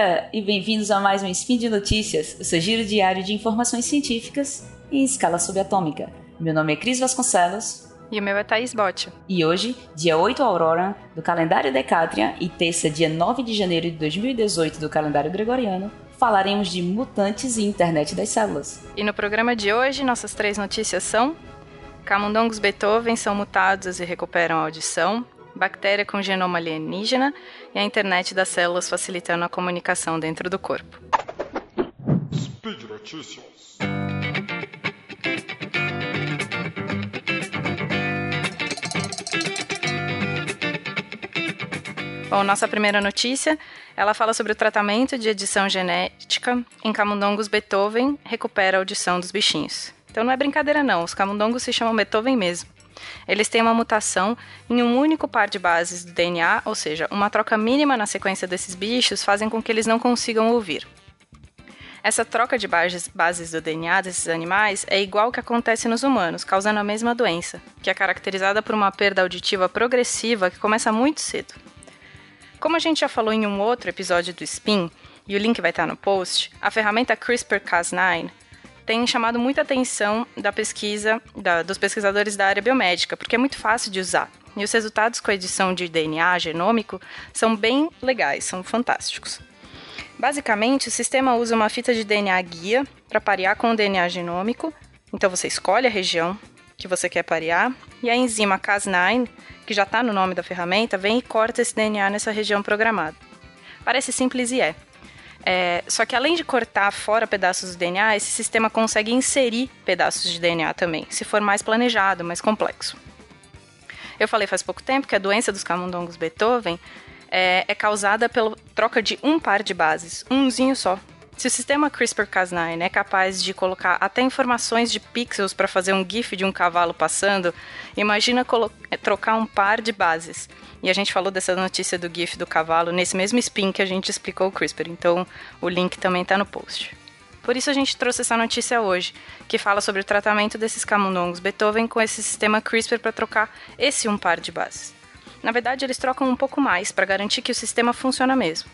dia e bem-vindos a mais um Spin de Notícias, o seu giro diário de informações científicas em escala subatômica. Meu nome é Cris Vasconcelos. E o meu é Thaís Botti. E hoje, dia 8 Aurora, do calendário Decátria, e terça, dia 9 de janeiro de 2018 do calendário Gregoriano, falaremos de mutantes e internet das células. E no programa de hoje, nossas três notícias são: camundongos Beethoven são mutados e recuperam a audição, bactéria com genoma alienígena e a internet das células facilitando a comunicação dentro do corpo. Speed Notícias. Bom, nossa primeira notícia, ela fala sobre o tratamento de edição genética em camundongos Beethoven recupera a audição dos bichinhos. Então não é brincadeira não, os camundongos se chamam Beethoven mesmo. Eles têm uma mutação em um único par de bases do DNA, ou seja, uma troca mínima na sequência desses bichos fazem com que eles não consigam ouvir. Essa troca de bases do DNA desses animais é igual ao que acontece nos humanos, causando a mesma doença, que é caracterizada por uma perda auditiva progressiva que começa muito cedo. Como a gente já falou em um outro episódio do SPIN, e o link vai estar no post, a ferramenta CRISPR-Cas9 tem chamado muita atenção da pesquisa da, dos pesquisadores da área biomédica, porque é muito fácil de usar. E os resultados com a edição de DNA genômico são bem legais, são fantásticos. Basicamente, o sistema usa uma fita de DNA guia para parear com o DNA genômico. Então você escolhe a região que você quer parear e a enzima Cas9, que já está no nome da ferramenta, vem e corta esse DNA nessa região programada. Parece simples e é. É, só que além de cortar fora pedaços do DNA, esse sistema consegue inserir pedaços de DNA também, se for mais planejado, mais complexo. Eu falei faz pouco tempo que a doença dos camundongos Beethoven é, é causada pela troca de um par de bases, umzinho só. Se o sistema CRISPR-Cas9 é capaz de colocar até informações de pixels para fazer um GIF de um cavalo passando, imagina trocar um par de bases. E a gente falou dessa notícia do GIF do cavalo nesse mesmo spin que a gente explicou o CRISPR, então o link também está no post. Por isso a gente trouxe essa notícia hoje, que fala sobre o tratamento desses camundongos Beethoven com esse sistema CRISPR para trocar esse um par de bases. Na verdade, eles trocam um pouco mais para garantir que o sistema funciona mesmo.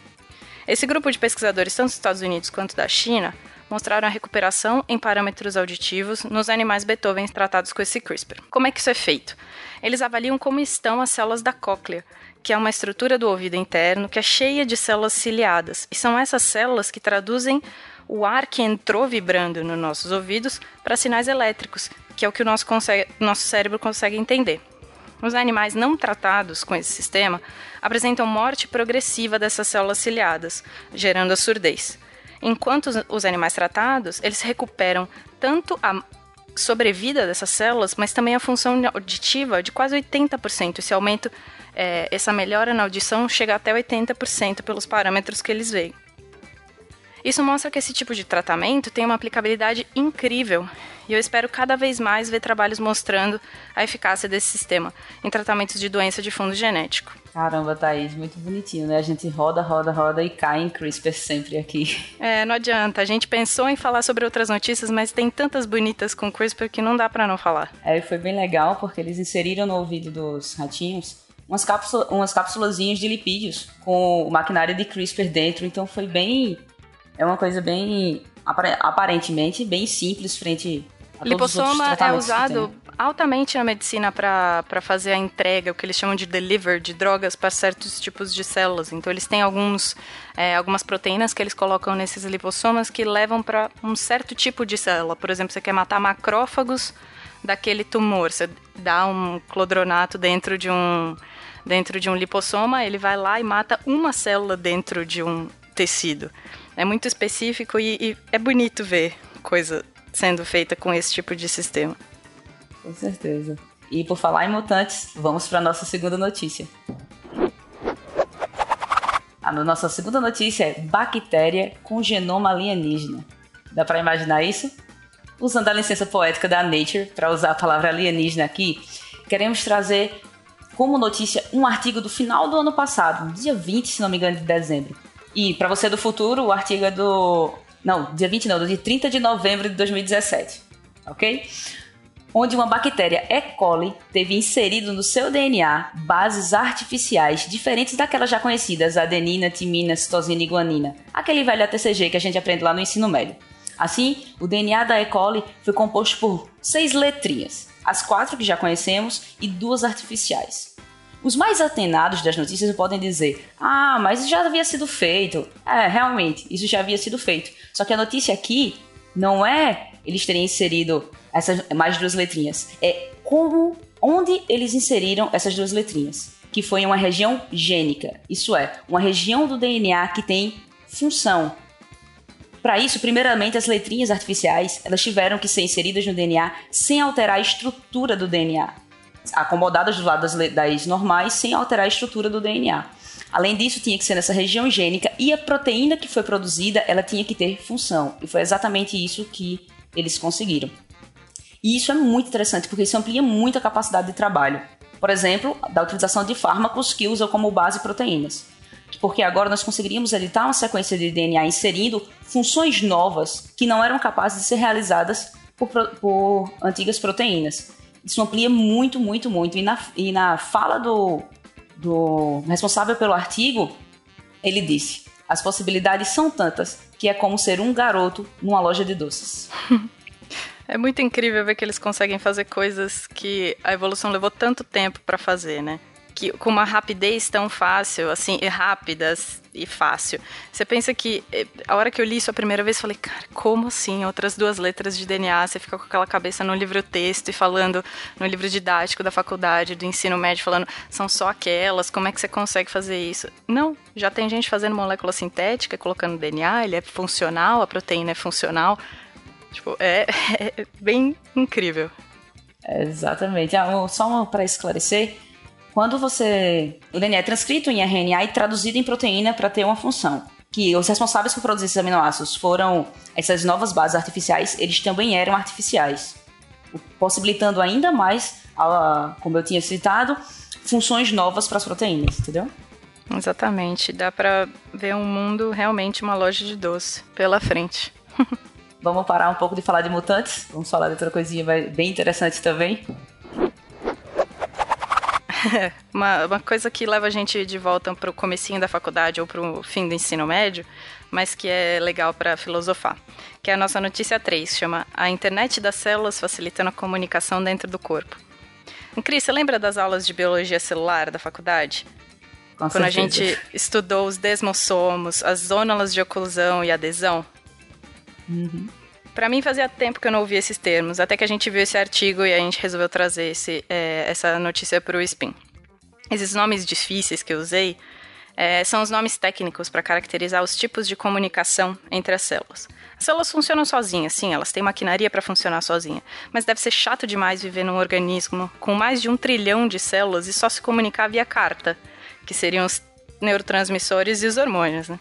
Esse grupo de pesquisadores, tanto dos Estados Unidos quanto da China, mostraram a recuperação em parâmetros auditivos nos animais Beethoven tratados com esse CRISPR. Como é que isso é feito? Eles avaliam como estão as células da cóclea, que é uma estrutura do ouvido interno que é cheia de células ciliadas, e são essas células que traduzem o ar que entrou vibrando nos nossos ouvidos para sinais elétricos, que é o que o nosso, nosso cérebro consegue entender. Os animais não tratados com esse sistema apresentam morte progressiva dessas células ciliadas, gerando a surdez. Enquanto os animais tratados, eles recuperam tanto a sobrevida dessas células, mas também a função auditiva de quase 80%. Esse aumento, é, essa melhora na audição chega até 80% pelos parâmetros que eles veem. Isso mostra que esse tipo de tratamento tem uma aplicabilidade incrível e eu espero cada vez mais ver trabalhos mostrando a eficácia desse sistema em tratamentos de doença de fundo genético. Caramba, Thaís, muito bonitinho, né? A gente roda, roda, roda e cai em CRISPR sempre aqui. É, não adianta. A gente pensou em falar sobre outras notícias, mas tem tantas bonitas com CRISPR que não dá para não falar. É, foi bem legal porque eles inseriram no ouvido dos ratinhos umas, cápsula, umas cápsulazinhas de lipídios com o maquinário de CRISPR dentro, então foi bem é uma coisa bem aparentemente bem simples frente a Lipossoma é usado altamente na medicina para fazer a entrega, o que eles chamam de deliver de drogas para certos tipos de células. Então eles têm alguns, é, algumas proteínas que eles colocam nesses lipossomas que levam para um certo tipo de célula. Por exemplo, você quer matar macrófagos daquele tumor, você dá um clodronato dentro de um dentro de um lipossoma, ele vai lá e mata uma célula dentro de um tecido. É muito específico e, e é bonito ver coisa sendo feita com esse tipo de sistema. Com certeza. E por falar em mutantes, vamos para nossa segunda notícia. A nossa segunda notícia é bactéria com genoma alienígena. Dá para imaginar isso? Usando a licença poética da Nature, para usar a palavra alienígena aqui, queremos trazer como notícia um artigo do final do ano passado, dia 20, se não me engano, de dezembro, e para você do futuro, o artigo é do. Não, dia 20 não, dia 30 de novembro de 2017. Ok? onde uma bactéria E. coli teve inserido no seu DNA bases artificiais diferentes daquelas já conhecidas, adenina, timina, citosina e guanina, aquele velho ATCG que a gente aprende lá no ensino médio. Assim, o DNA da E. coli foi composto por seis letrinhas, as quatro que já conhecemos e duas artificiais. Os mais atenados das notícias podem dizer: ah, mas isso já havia sido feito. É, realmente, isso já havia sido feito. Só que a notícia aqui não é eles terem inserido essas mais duas letrinhas, é como, onde eles inseriram essas duas letrinhas, que foi em uma região gênica, isso é, uma região do DNA que tem função. Para isso, primeiramente, as letrinhas artificiais elas tiveram que ser inseridas no DNA sem alterar a estrutura do DNA acomodadas do lado das, normais sem alterar a estrutura do DNA. Além disso, tinha que ser nessa região gênica e a proteína que foi produzida, ela tinha que ter função. E foi exatamente isso que eles conseguiram. E isso é muito interessante, porque isso amplia muito a capacidade de trabalho. Por exemplo, da utilização de fármacos que usam como base proteínas. Porque agora nós conseguiríamos editar uma sequência de DNA inserindo funções novas que não eram capazes de ser realizadas por, por antigas proteínas. Isso amplia muito, muito, muito. E na, e na fala do, do responsável pelo artigo, ele disse: as possibilidades são tantas que é como ser um garoto numa loja de doces. É muito incrível ver que eles conseguem fazer coisas que a evolução levou tanto tempo para fazer, né? Que com uma rapidez tão fácil, assim, e rápidas e fácil. Você pensa que eh, a hora que eu li isso a primeira vez, falei, cara, como assim? Outras duas letras de DNA, você fica com aquela cabeça no livro texto e falando no livro didático da faculdade, do ensino médio, falando, são só aquelas, como é que você consegue fazer isso? Não, já tem gente fazendo molécula sintética, colocando DNA, ele é funcional, a proteína é funcional. Tipo, é, é bem incrível. exatamente. Ah, só para esclarecer, quando você. O DNA é transcrito em RNA e traduzido em proteína para ter uma função. Que os responsáveis por produzir esses aminoácidos foram essas novas bases artificiais, eles também eram artificiais. Possibilitando ainda mais, como eu tinha citado, funções novas para as proteínas, entendeu? Exatamente. Dá para ver um mundo realmente uma loja de doce pela frente. Vamos parar um pouco de falar de mutantes. Vamos falar de outra coisinha bem interessante também. uma, uma coisa que leva a gente de volta para o comecinho da faculdade ou para o fim do ensino médio, mas que é legal para filosofar, que é a nossa notícia 3, chama A Internet das Células Facilitando a Comunicação Dentro do Corpo. Cris, você lembra das aulas de biologia celular da faculdade? Com Quando certeza. a gente estudou os desmossomos, as zônalas de oclusão e adesão? Uhum. Para mim fazia tempo que eu não ouvia esses termos, até que a gente viu esse artigo e a gente resolveu trazer esse, é, essa notícia para o Spin. Esses nomes difíceis que eu usei é, são os nomes técnicos para caracterizar os tipos de comunicação entre as células. As células funcionam sozinhas, sim, elas têm maquinaria para funcionar sozinha, mas deve ser chato demais viver num organismo com mais de um trilhão de células e só se comunicar via carta, que seriam os neurotransmissores e os hormônios, né?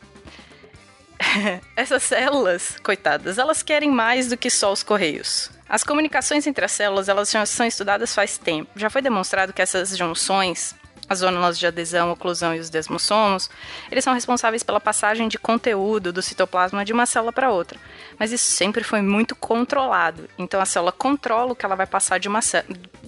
Essas células, coitadas, elas querem mais do que só os correios. As comunicações entre as células, elas já são estudadas faz tempo. Já foi demonstrado que essas junções, as zonas de adesão, oclusão e os desmossomos, eles são responsáveis pela passagem de conteúdo do citoplasma de uma célula para outra. Mas isso sempre foi muito controlado. Então a célula controla o que ela vai passar de uma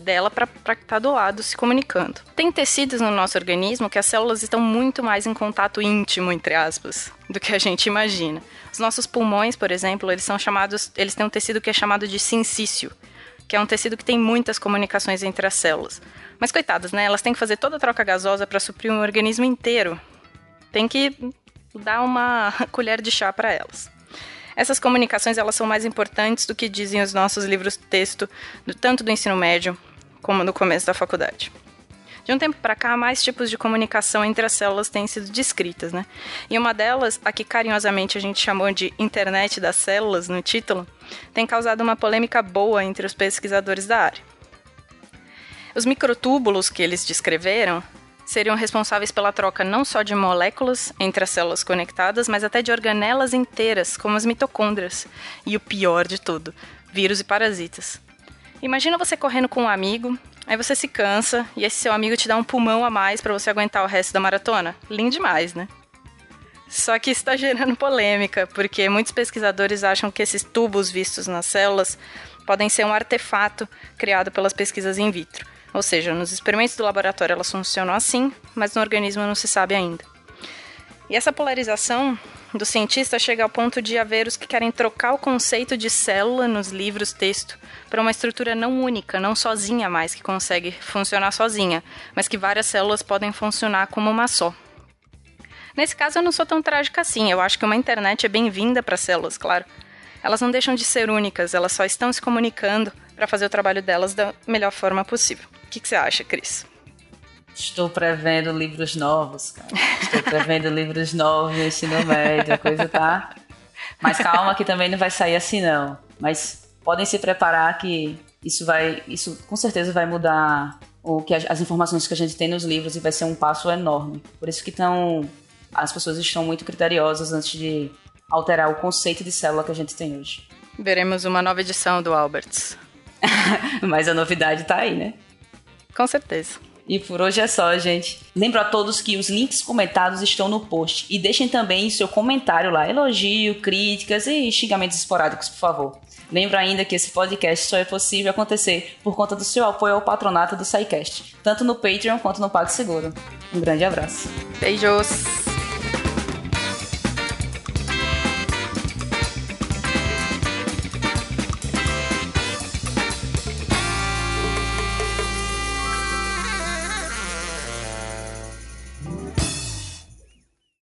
dela para estar tá do lado se comunicando. Tem tecidos no nosso organismo que as células estão muito mais em contato íntimo, entre aspas, do que a gente imagina. Os nossos pulmões, por exemplo, eles são chamados, eles têm um tecido que é chamado de sincício, que é um tecido que tem muitas comunicações entre as células. Mas coitadas, né? Elas têm que fazer toda a troca gasosa para suprir um organismo inteiro. Tem que dar uma colher de chá para elas. Essas comunicações elas são mais importantes do que dizem os nossos livros texto, tanto do ensino médio como no começo da faculdade. De um tempo para cá, mais tipos de comunicação entre as células têm sido descritas, né? E uma delas, a que carinhosamente a gente chamou de internet das células no título, tem causado uma polêmica boa entre os pesquisadores da área. Os microtúbulos que eles descreveram seriam responsáveis pela troca não só de moléculas entre as células conectadas, mas até de organelas inteiras, como as mitocôndrias. E o pior de tudo, vírus e parasitas. Imagina você correndo com um amigo, aí você se cansa e esse seu amigo te dá um pulmão a mais para você aguentar o resto da maratona. Lindo demais, né? Só que está gerando polêmica, porque muitos pesquisadores acham que esses tubos vistos nas células podem ser um artefato criado pelas pesquisas in vitro. Ou seja, nos experimentos do laboratório elas funcionam assim, mas no organismo não se sabe ainda. E essa polarização do cientista chega ao ponto de haver os que querem trocar o conceito de célula nos livros texto para uma estrutura não única, não sozinha mais, que consegue funcionar sozinha, mas que várias células podem funcionar como uma só. Nesse caso, eu não sou tão trágica assim. Eu acho que uma internet é bem-vinda para células, claro. Elas não deixam de ser únicas, elas só estão se comunicando para fazer o trabalho delas da melhor forma possível. O que, que você acha, Cris? Estou prevendo livros novos, cara. Estou prevendo livros novos no ensino médio, a coisa tá. Mas calma que também não vai sair assim não. Mas podem se preparar que isso vai, isso com certeza vai mudar o que as, as informações que a gente tem nos livros e vai ser um passo enorme. Por isso que estão as pessoas estão muito criteriosas antes de alterar o conceito de célula que a gente tem hoje. Veremos uma nova edição do Alberts. Mas a novidade tá aí, né? Com certeza. E por hoje é só, gente. Lembro a todos que os links comentados estão no post. E deixem também seu comentário lá, elogio, críticas e xingamentos esporádicos, por favor. Lembro ainda que esse podcast só é possível acontecer por conta do seu apoio ao patronato do SciCast, tanto no Patreon quanto no PagSeguro. Um grande abraço. Beijos!